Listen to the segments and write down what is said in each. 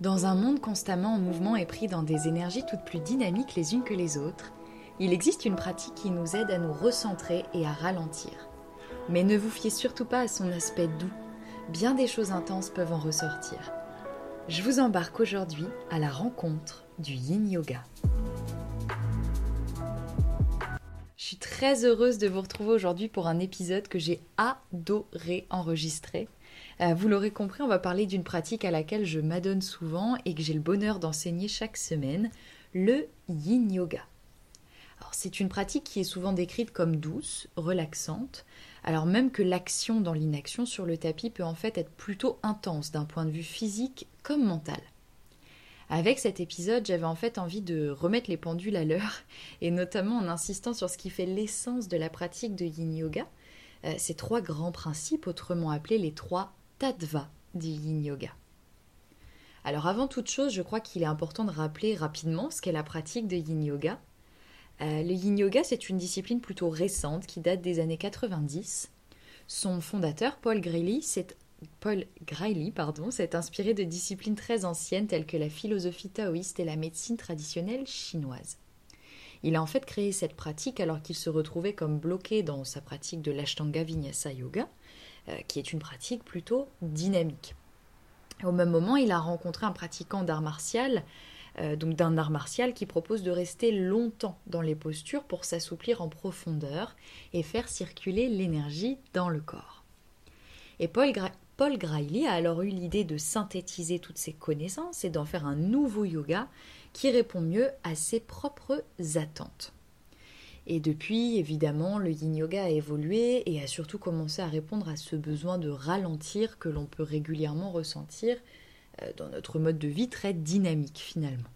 Dans un monde constamment en mouvement et pris dans des énergies toutes plus dynamiques les unes que les autres, il existe une pratique qui nous aide à nous recentrer et à ralentir. Mais ne vous fiez surtout pas à son aspect doux, bien des choses intenses peuvent en ressortir. Je vous embarque aujourd'hui à la rencontre du yin yoga. Très heureuse de vous retrouver aujourd'hui pour un épisode que j'ai adoré enregistrer euh, vous l'aurez compris, on va parler d'une pratique à laquelle je m'adonne souvent et que j'ai le bonheur d'enseigner chaque semaine, le yin yoga. c'est une pratique qui est souvent décrite comme douce, relaxante, alors même que l'action dans l'inaction sur le tapis peut en fait être plutôt intense d'un point de vue physique comme mental. Avec cet épisode, j'avais en fait envie de remettre les pendules à l'heure, et notamment en insistant sur ce qui fait l'essence de la pratique de yin yoga, euh, ces trois grands principes, autrement appelés les trois tattva du yin yoga. Alors avant toute chose, je crois qu'il est important de rappeler rapidement ce qu'est la pratique de yin yoga. Euh, le yin yoga, c'est une discipline plutôt récente qui date des années 90. Son fondateur, Paul Grayley, s'est Paul pardon, s'est inspiré de disciplines très anciennes telles que la philosophie taoïste et la médecine traditionnelle chinoise. Il a en fait créé cette pratique alors qu'il se retrouvait comme bloqué dans sa pratique de l'Ashtanga Vinyasa Yoga, euh, qui est une pratique plutôt dynamique. Au même moment, il a rencontré un pratiquant d'art martial, euh, donc d'un art martial qui propose de rester longtemps dans les postures pour s'assouplir en profondeur et faire circuler l'énergie dans le corps. Et Paul, Paul a alors eu l'idée de synthétiser toutes ces connaissances et d'en faire un nouveau yoga qui répond mieux à ses propres attentes. Et depuis, évidemment, le yin yoga a évolué et a surtout commencé à répondre à ce besoin de ralentir que l'on peut régulièrement ressentir euh, dans notre mode de vie très dynamique finalement.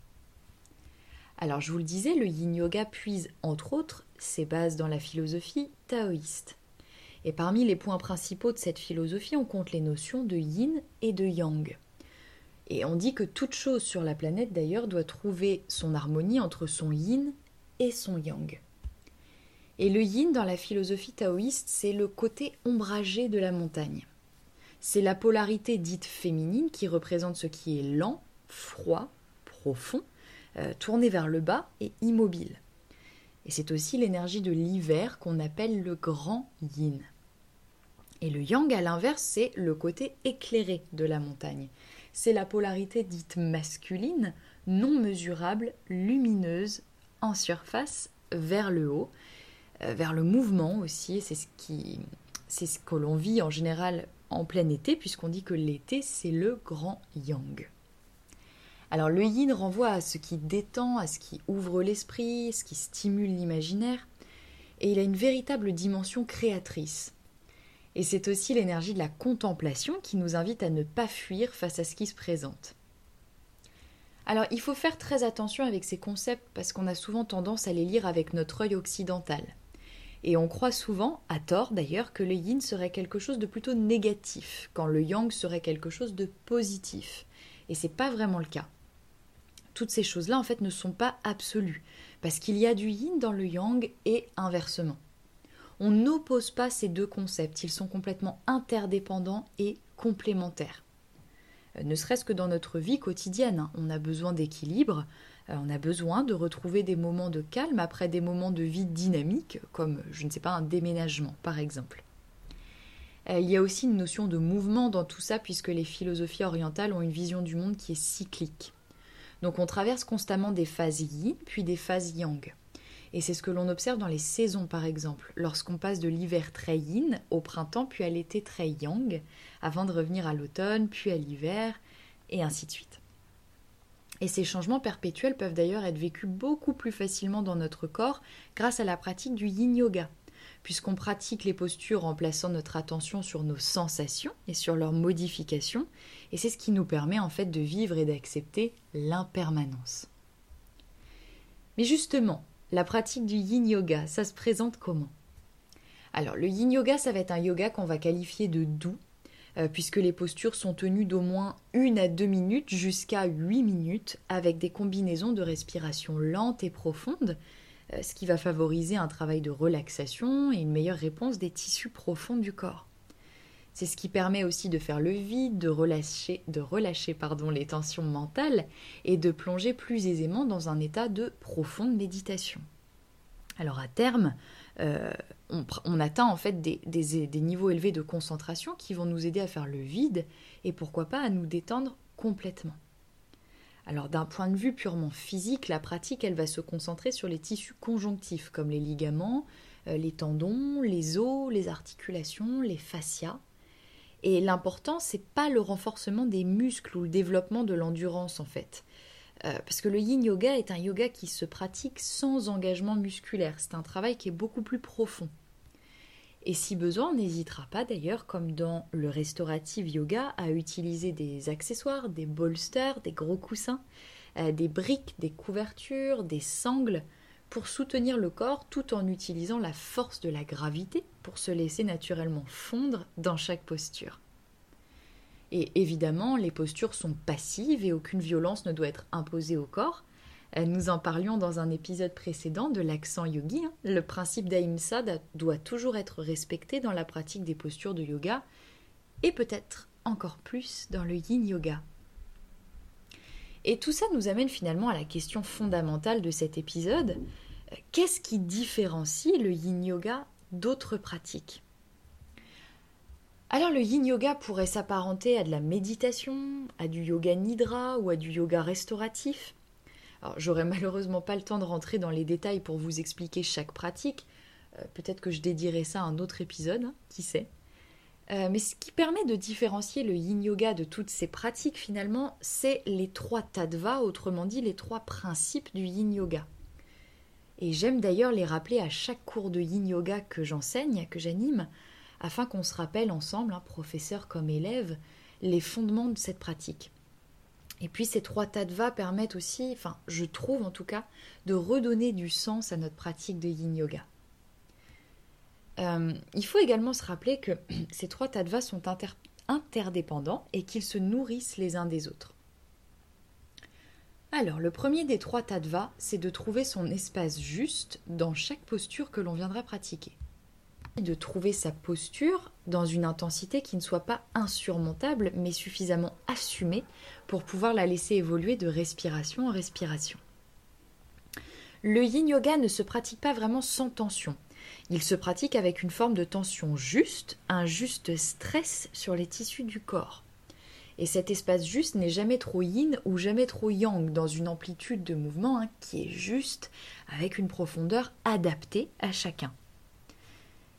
Alors je vous le disais, le yin yoga puise entre autres ses bases dans la philosophie taoïste. Et parmi les points principaux de cette philosophie, on compte les notions de yin et de yang. Et on dit que toute chose sur la planète d'ailleurs doit trouver son harmonie entre son yin et son yang. Et le yin dans la philosophie taoïste, c'est le côté ombragé de la montagne. C'est la polarité dite féminine qui représente ce qui est lent, froid, profond, euh, tourné vers le bas et immobile. Et c'est aussi l'énergie de l'hiver qu'on appelle le grand yin. Et le yang, à l'inverse, c'est le côté éclairé de la montagne. C'est la polarité dite masculine, non mesurable, lumineuse, en surface, vers le haut, euh, vers le mouvement aussi. C'est ce qui, c'est ce que l'on vit en général en plein été, puisqu'on dit que l'été c'est le grand yang. Alors le yin renvoie à ce qui détend, à ce qui ouvre l'esprit, ce qui stimule l'imaginaire, et il a une véritable dimension créatrice. Et c'est aussi l'énergie de la contemplation qui nous invite à ne pas fuir face à ce qui se présente. Alors il faut faire très attention avec ces concepts parce qu'on a souvent tendance à les lire avec notre œil occidental. Et on croit souvent, à tort d'ailleurs, que le yin serait quelque chose de plutôt négatif, quand le yang serait quelque chose de positif. Et c'est pas vraiment le cas. Toutes ces choses-là, en fait, ne sont pas absolues, parce qu'il y a du yin dans le yang et inversement. On n'oppose pas ces deux concepts, ils sont complètement interdépendants et complémentaires. Euh, ne serait-ce que dans notre vie quotidienne, hein, on a besoin d'équilibre, euh, on a besoin de retrouver des moments de calme après des moments de vie dynamique, comme, je ne sais pas, un déménagement, par exemple. Euh, il y a aussi une notion de mouvement dans tout ça, puisque les philosophies orientales ont une vision du monde qui est cyclique. Donc on traverse constamment des phases yin, puis des phases yang. Et c'est ce que l'on observe dans les saisons, par exemple, lorsqu'on passe de l'hiver très yin au printemps, puis à l'été très yang, avant de revenir à l'automne, puis à l'hiver, et ainsi de suite. Et ces changements perpétuels peuvent d'ailleurs être vécus beaucoup plus facilement dans notre corps grâce à la pratique du yin yoga, puisqu'on pratique les postures en plaçant notre attention sur nos sensations et sur leur modification, et c'est ce qui nous permet en fait de vivre et d'accepter l'impermanence. Mais justement, la pratique du yin yoga, ça se présente comment? Alors le yin yoga, ça va être un yoga qu'on va qualifier de doux, euh, puisque les postures sont tenues d'au moins une à deux minutes jusqu'à huit minutes, avec des combinaisons de respiration lente et profonde, euh, ce qui va favoriser un travail de relaxation et une meilleure réponse des tissus profonds du corps. C'est ce qui permet aussi de faire le vide, de relâcher, de relâcher pardon, les tensions mentales et de plonger plus aisément dans un état de profonde méditation. Alors à terme, euh, on, atteint en fait des, des, niveaux élevés de concentration qui vont nous aider à faire le vide et pourquoi pas à nous détendre complètement. Alors d'un point de vue purement physique, la pratique, elle va se concentrer sur les tissus conjonctifs comme les ligaments, euh, les tendons, les os, les articulations, les fascias. Et l'important, c'est pas le renforcement des muscles ou le développement de l'endurance en fait. Euh, parce que le yin yoga est un yoga qui se pratique sans engagement musculaire. C'est un travail qui est beaucoup plus profond. Et si besoin, on n'hésitera pas d'ailleurs, comme dans le restaurative yoga, à utiliser des accessoires, des bolsters, des gros coussins, euh, des briques, des couvertures, des sangles, pour soutenir le corps tout en utilisant la force de la gravité pour se laisser naturellement fondre dans chaque posture. Et évidemment, les postures sont passives et aucune violence ne doit être imposée au corps. Euh, nous en parlions dans un épisode précédent de l'accent yogi. Hein. Le principe d'Ahimsa doit toujours être respecté dans la pratique des postures de yoga et peut-être encore plus dans le yin yoga. Et tout ça nous amène finalement à la question fondamentale de cet épisode. Euh, qu'est-ce qui différencie le yin yoga d'autres pratiques? Alors le yin yoga pourrait s'apparenter à de la méditation, à du yoga nidra ou à du yoga restauratif. Alors j'aurais malheureusement pas le temps de rentrer dans les détails pour vous expliquer chaque pratique. Euh, peut-être que je dédierai ça à un autre épisode, hein, qui sait? Euh, mais ce qui permet de différencier le yin yoga de toutes ces pratiques finalement, c'est les trois tattvas, autrement dit les trois principes du yin yoga. Et j'aime d'ailleurs les rappeler à chaque cours de yin yoga que j'enseigne, que j'anime, afin qu'on se rappelle ensemble, hein, professeur comme élève, les fondements de cette pratique. Et puis ces trois tattvas permettent aussi, enfin je trouve en tout cas, de redonner du sens à notre pratique de yin yoga. Euh, il faut également se rappeler que ces trois tattvas sont interdépendants et qu'ils se nourrissent les uns des autres. Alors, le premier des trois tattvas, c'est de trouver son espace juste dans chaque posture que l'on viendra pratiquer de trouver sa posture dans une intensité qui ne soit pas insurmontable, mais suffisamment assumée pour pouvoir la laisser évoluer de respiration en respiration. Le yin yoga ne se pratique pas vraiment sans tension. Il se pratique avec une forme de tension juste, un juste stress sur les tissus du corps. Et cet espace juste n'est jamais trop yin ou jamais trop yang dans une amplitude de mouvement hein, qui est juste, avec une profondeur adaptée à chacun.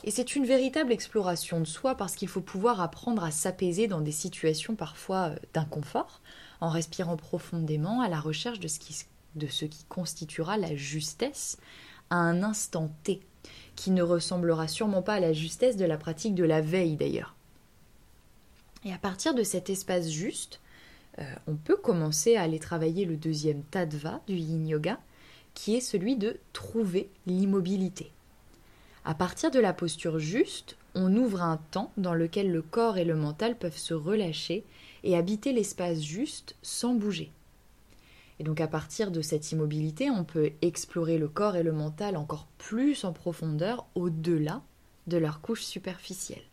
Et c'est une véritable exploration de soi parce qu'il faut pouvoir apprendre à s'apaiser dans des situations parfois euh, d'inconfort, en respirant profondément à la recherche de ce, qui, de ce qui constituera la justesse à un instant T, qui ne ressemblera sûrement pas à la justesse de la pratique de la veille d'ailleurs. Et à partir de cet espace juste, euh, on peut commencer à aller travailler le deuxième tattva du yin yoga, qui est celui de trouver l'immobilité. À partir de la posture juste, on ouvre un temps dans lequel le corps et le mental peuvent se relâcher et habiter l'espace juste sans bouger. Et donc à partir de cette immobilité, on peut explorer le corps et le mental encore plus en profondeur au-delà de leur couche superficielle.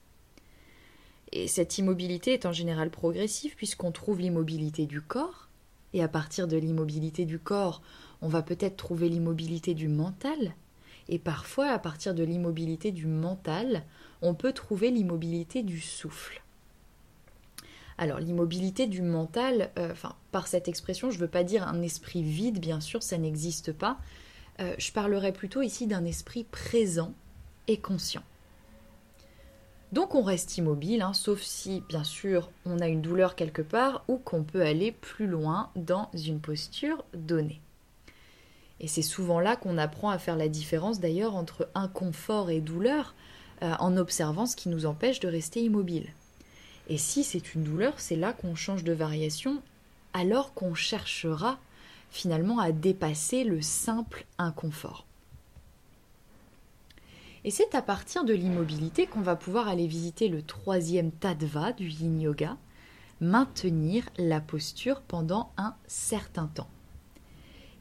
Et cette immobilité est en général progressive puisqu'on trouve l'immobilité du corps, et à partir de l'immobilité du corps, on va peut-être trouver l'immobilité du mental, et parfois, à partir de l'immobilité du mental, on peut trouver l'immobilité du souffle. Alors l'immobilité du mental, euh, par cette expression, je ne veux pas dire un esprit vide, bien sûr, ça n'existe pas. Euh, je parlerai plutôt ici d'un esprit présent et conscient. Donc on reste immobile, hein, sauf si, bien sûr, on a une douleur quelque part ou qu'on peut aller plus loin dans une posture donnée. Et c'est souvent là qu'on apprend à faire la différence d'ailleurs entre inconfort et douleur euh, en observant ce qui nous empêche de rester immobile. Et si c'est une douleur, c'est là qu'on change de variation alors qu'on cherchera finalement à dépasser le simple inconfort. Et c'est à partir de l'immobilité qu'on va pouvoir aller visiter le troisième tattva du yin yoga, maintenir la posture pendant un certain temps.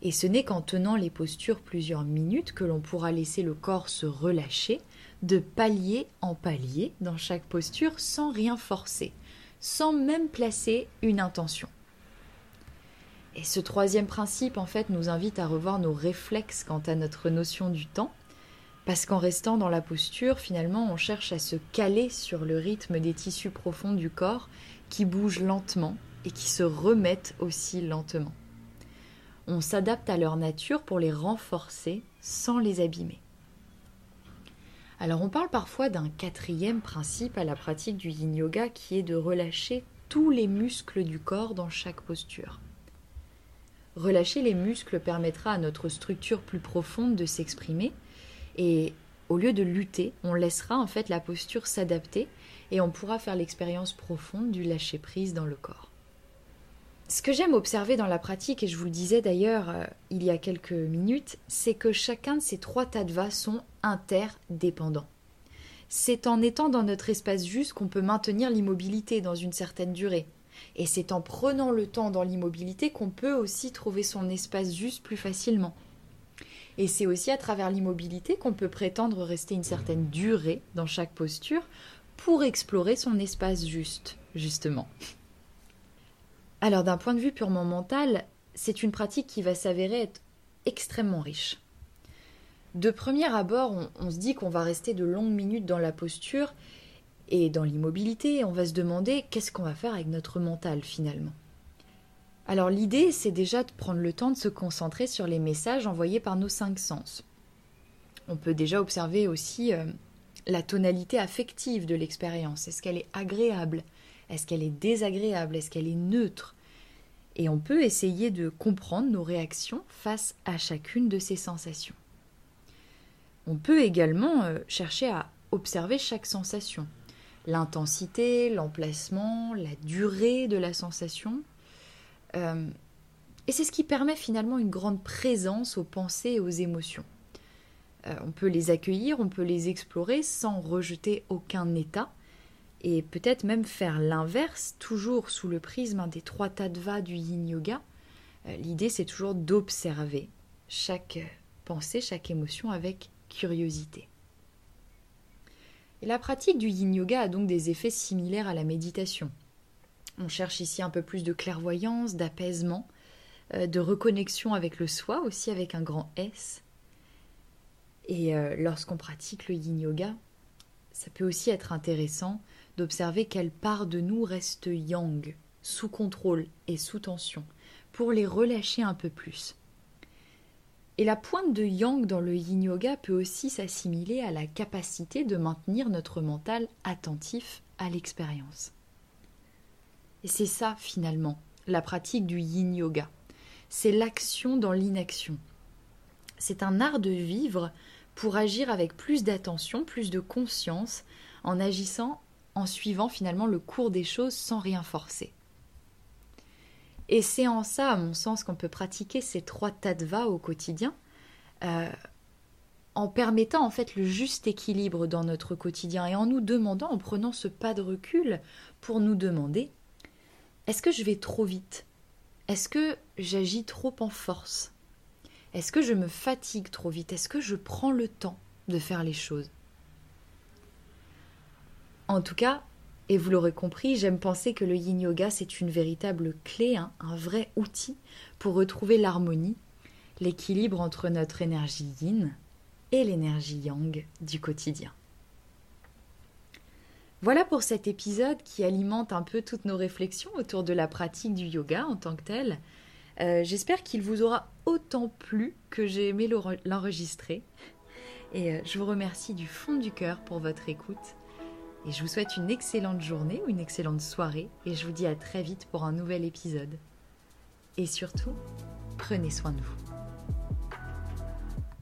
Et ce n'est qu'en tenant les postures plusieurs minutes que l'on pourra laisser le corps se relâcher de palier en palier dans chaque posture sans rien forcer, sans même placer une intention. Et ce troisième principe, en fait, nous invite à revoir nos réflexes quant à notre notion du temps, parce qu'en restant dans la posture, finalement, on cherche à se caler sur le rythme des tissus profonds du corps qui bougent lentement et qui se remettent aussi lentement. On s'adapte à leur nature pour les renforcer sans les abîmer. Alors on parle parfois d'un quatrième principe à la pratique du yin yoga qui est de relâcher tous les muscles du corps dans chaque posture. Relâcher les muscles permettra à notre structure plus profonde de s'exprimer et au lieu de lutter, on laissera en fait la posture s'adapter et on pourra faire l'expérience profonde du lâcher prise dans le corps. Ce que j'aime observer dans la pratique, et je vous le disais d'ailleurs euh, il y a quelques minutes, c'est que chacun de ces trois tattvas sont interdépendants. C'est en étant dans notre espace juste qu'on peut maintenir l'immobilité dans une certaine durée. Et c'est en prenant le temps dans l'immobilité qu'on peut aussi trouver son espace juste plus facilement. Et c'est aussi à travers l'immobilité qu'on peut prétendre rester une certaine durée dans chaque posture pour explorer son espace juste, justement. Alors d'un point de vue purement mental, c'est une pratique qui va s'avérer être extrêmement riche. De premier abord, on, se dit qu'on va rester de longues minutes dans la posture et dans l'immobilité, on va se demander qu'est-ce qu'on va faire avec notre mental finalement. Alors l'idée, c'est déjà de prendre le temps de se concentrer sur les messages envoyés par nos cinq sens. On peut déjà observer aussi euh, la tonalité affective de l'expérience. Est-ce qu'elle est agréable? Est-ce qu'elle est désagréable? Est-ce qu'elle est neutre? Et on peut essayer de comprendre nos réactions face à chacune de ces sensations. On peut également euh, chercher à observer chaque sensation. L'intensité, l'emplacement, la durée de la sensation. Euh, et c'est ce qui permet finalement une grande présence aux pensées et aux émotions. Euh, on peut les accueillir, on peut les explorer sans rejeter aucun état, et peut-être même faire l'inverse, toujours sous le prisme des trois tattvas du yin yoga. Euh, l'idée, c'est toujours d'observer chaque pensée, chaque émotion avec curiosité. Et la pratique du yin yoga a donc des effets similaires à la méditation. On cherche ici un peu plus de clairvoyance, d'apaisement, euh, de reconnexion avec le soi, aussi avec un grand S. Et euh, lorsqu'on pratique le yin yoga, ça peut aussi être intéressant d'observer quelle part de nous reste yang, sous contrôle et sous tension, pour les relâcher un peu plus. Et la pointe de yang dans le yin yoga peut aussi s'assimiler à la capacité de maintenir notre mental attentif à l'expérience. Et c'est ça finalement, la pratique du yin yoga. C'est l'action dans l'inaction. C'est un art de vivre pour agir avec plus d'attention, plus de conscience, en agissant en suivant finalement le cours des choses sans rien forcer. Et c'est en ça, à mon sens, qu'on peut pratiquer ces trois tattvas au quotidien, euh, en permettant en fait le juste équilibre dans notre quotidien et en nous demandant, en prenant ce pas de recul pour nous demander est-ce que je vais trop vite? Est-ce que j'agis trop en force? Est-ce que je me fatigue trop vite? Est-ce que je prends le temps de faire les choses? En tout cas, et vous l'aurez compris, j'aime penser que le yin yoga, c'est une véritable clé, hein, un vrai outil pour retrouver l'harmonie, l'équilibre entre notre énergie yin et l'énergie yang du quotidien. Voilà pour cet épisode qui alimente un peu toutes nos réflexions autour de la pratique du yoga en tant que tel. Euh, j'espère qu'il vous aura autant plu que j'ai aimé l'enregistrer. Et euh, je vous remercie du fond du cœur pour votre écoute. Et je vous souhaite une excellente journée ou une excellente soirée et je vous dis à très vite pour un nouvel épisode. Et surtout, prenez soin de vous.